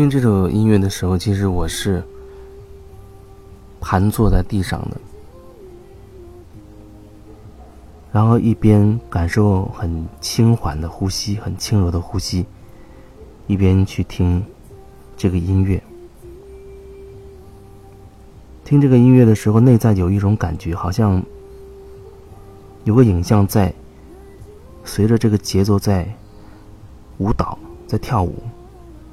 听这首音乐的时候，其实我是盘坐在地上的，然后一边感受很轻缓的呼吸，很轻柔的呼吸，一边去听这个音乐。听这个音乐的时候，内在有一种感觉，好像有个影像在随着这个节奏在舞蹈，在跳舞。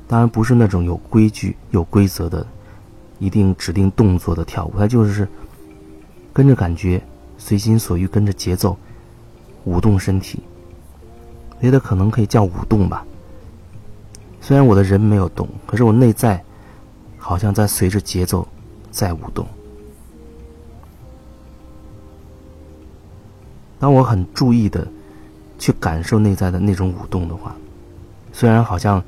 当然不是那种有规矩、有规则的，一定指定动作的跳舞，它就是跟着感觉、随心所欲，跟着节奏舞动身体。觉得可能可以叫舞动吧。虽然我的人没有动，可是我内在好像在随着节奏在舞动。当我很注意的去感受内在的那种舞动的话，虽然好像。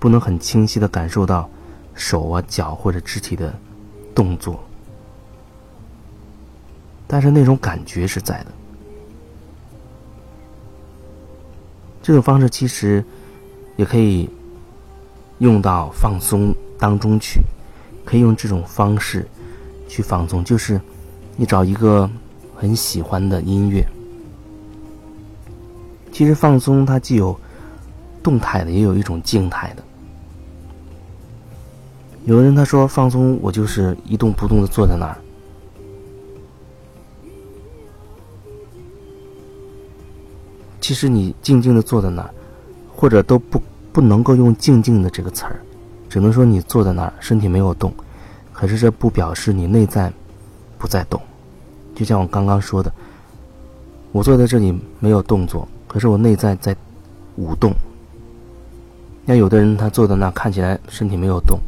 不能很清晰的感受到手啊、脚或者肢体的动作，但是那种感觉是在的。这种方式其实也可以用到放松当中去，可以用这种方式去放松，就是你找一个很喜欢的音乐。其实放松它既有动态的，也有一种静态的。有人他说放松，我就是一动不动的坐在那儿。其实你静静的坐在那儿，或者都不不能够用“静静的”这个词儿，只能说你坐在那儿，身体没有动。可是这不表示你内在不在动。就像我刚刚说的，我坐在这里没有动作，可是我内在在舞动。那有的人他坐在那，看起来身体没有动。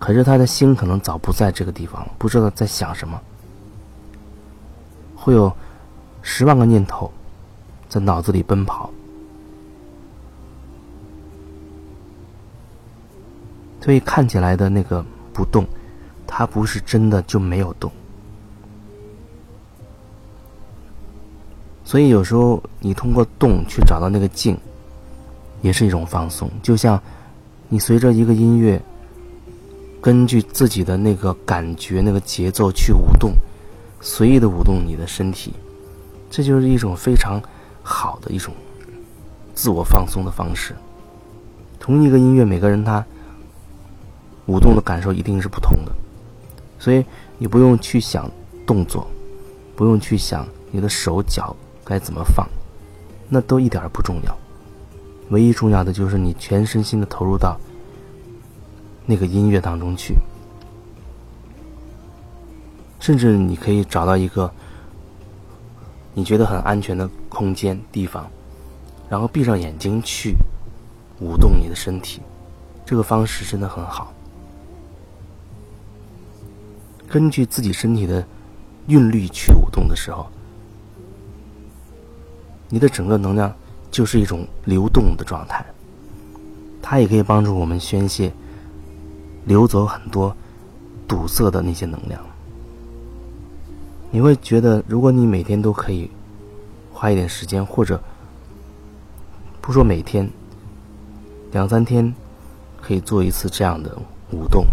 可是他的心可能早不在这个地方了，不知道在想什么，会有十万个念头在脑子里奔跑，所以看起来的那个不动，它不是真的就没有动。所以有时候你通过动去找到那个静，也是一种放松。就像你随着一个音乐。根据自己的那个感觉、那个节奏去舞动，随意的舞动你的身体，这就是一种非常好的一种自我放松的方式。同一个音乐，每个人他舞动的感受一定是不同的，所以你不用去想动作，不用去想你的手脚该怎么放，那都一点儿不重要。唯一重要的就是你全身心的投入到。那个音乐当中去，甚至你可以找到一个你觉得很安全的空间地方，然后闭上眼睛去舞动你的身体，这个方式真的很好。根据自己身体的韵律去舞动的时候，你的整个能量就是一种流动的状态，它也可以帮助我们宣泄。流走很多堵塞的那些能量，你会觉得，如果你每天都可以花一点时间，或者不说每天，两三天可以做一次这样的舞动，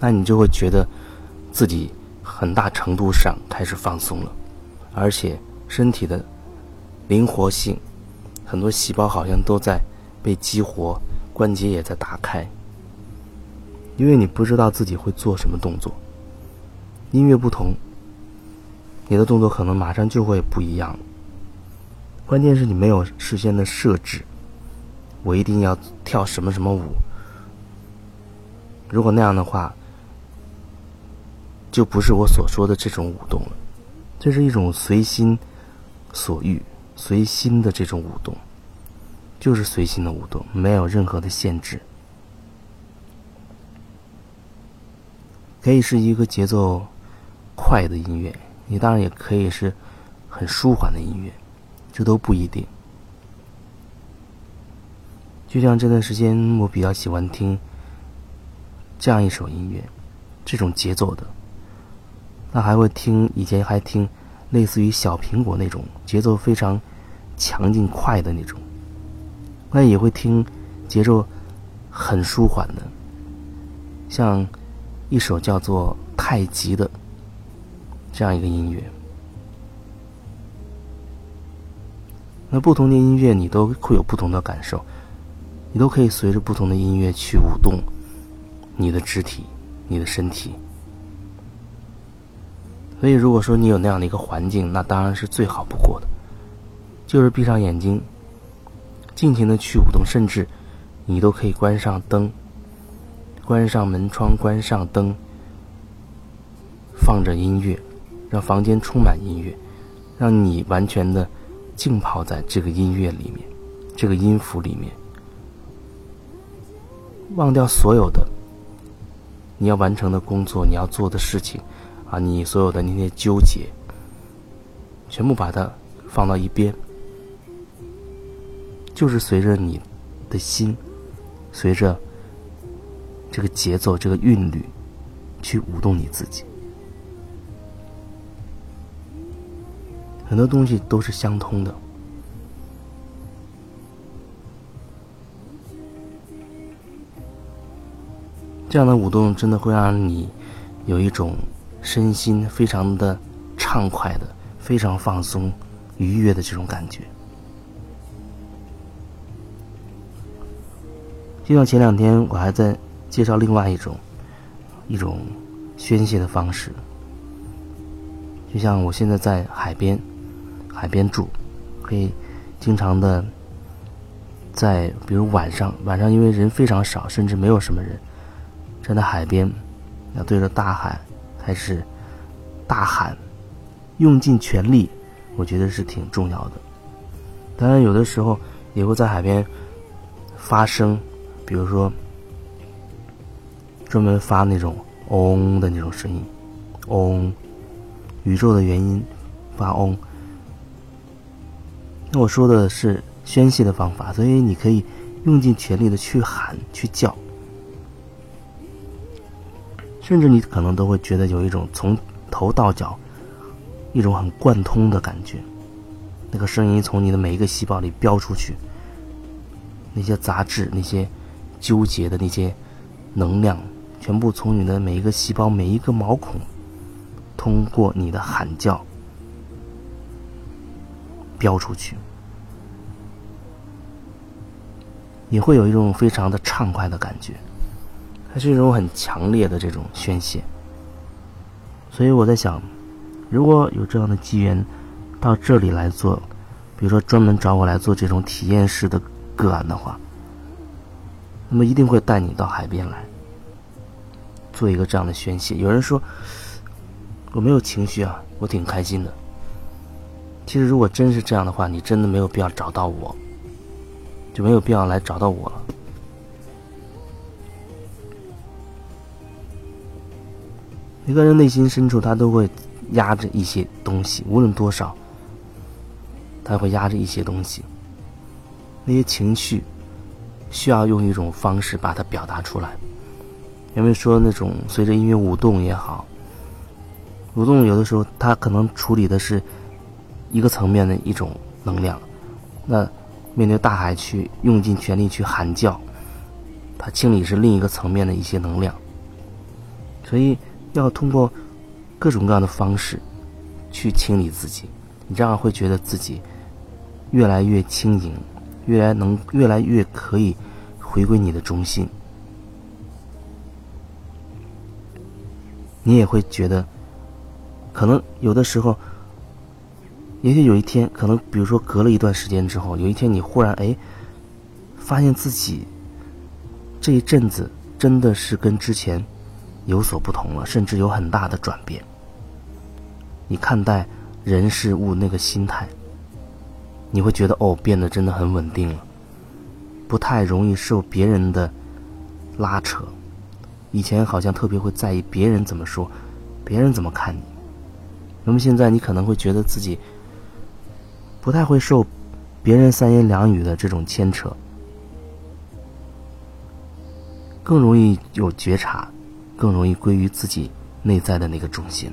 那你就会觉得自己很大程度上开始放松了，而且身体的灵活性，很多细胞好像都在被激活。关节也在打开，因为你不知道自己会做什么动作。音乐不同，你的动作可能马上就会不一样。关键是你没有事先的设置，我一定要跳什么什么舞。如果那样的话，就不是我所说的这种舞动了。这是一种随心所欲、随心的这种舞动。就是随心的舞动，没有任何的限制，可以是一个节奏快的音乐，你当然也可以是很舒缓的音乐，这都不一定。就像这段时间，我比较喜欢听这样一首音乐，这种节奏的，那还会听以前还听类似于小苹果那种节奏非常强劲快的那种。那也会听节奏很舒缓的，像一首叫做《太极》的这样一个音乐。那不同的音乐，你都会有不同的感受，你都可以随着不同的音乐去舞动你的肢体、你的身体。所以，如果说你有那样的一个环境，那当然是最好不过的，就是闭上眼睛，尽情的去舞动，甚至你都可以关上灯，关上门窗，关上灯，放着音乐，让房间充满音乐，让你完全的。浸泡在这个音乐里面，这个音符里面，忘掉所有的你要完成的工作，你要做的事情，啊，你所有的那些纠结，全部把它放到一边，就是随着你的心，随着这个节奏、这个韵律，去舞动你自己。很多东西都是相通的，这样的舞动真的会让你有一种身心非常的畅快的、非常放松、愉悦的这种感觉。就像前两天我还在介绍另外一种一种宣泄的方式，就像我现在在海边。海边住，可以经常的在，比如晚上，晚上因为人非常少，甚至没有什么人，站在海边，要对着大海开始大喊，用尽全力，我觉得是挺重要的。当然，有的时候也会在海边发声，比如说专门发那种嗡的那种声音，嗡，宇宙的原因，发嗡。那我说的是宣泄的方法，所以你可以用尽全力的去喊、去叫，甚至你可能都会觉得有一种从头到脚一种很贯通的感觉，那个声音从你的每一个细胞里飙出去，那些杂质、那些纠结的那些能量，全部从你的每一个细胞、每一个毛孔，通过你的喊叫。飙出去，你会有一种非常的畅快的感觉，它是一种很强烈的这种宣泄。所以我在想，如果有这样的机缘到这里来做，比如说专门找我来做这种体验式的个案的话，那么一定会带你到海边来，做一个这样的宣泄。有人说我没有情绪啊，我挺开心的。其实，如果真是这样的话，你真的没有必要找到我，就没有必要来找到我了。一个人内心深处，他都会压着一些东西，无论多少，他会压着一些东西。那些情绪需要用一种方式把它表达出来。因为说那种随着音乐舞动也好，舞动有的时候，它可能处理的是。一个层面的一种能量，那面对大海去用尽全力去喊叫，它清理是另一个层面的一些能量，所以要通过各种各样的方式去清理自己，你这样会觉得自己越来越轻盈，越来能越来越可以回归你的中心，你也会觉得可能有的时候。也许有一天，可能比如说隔了一段时间之后，有一天你忽然哎，发现自己这一阵子真的是跟之前有所不同了，甚至有很大的转变。你看待人事物那个心态，你会觉得哦，变得真的很稳定了，不太容易受别人的拉扯。以前好像特别会在意别人怎么说，别人怎么看你。那么现在你可能会觉得自己。不太会受别人三言两语的这种牵扯，更容易有觉察，更容易归于自己内在的那个中心。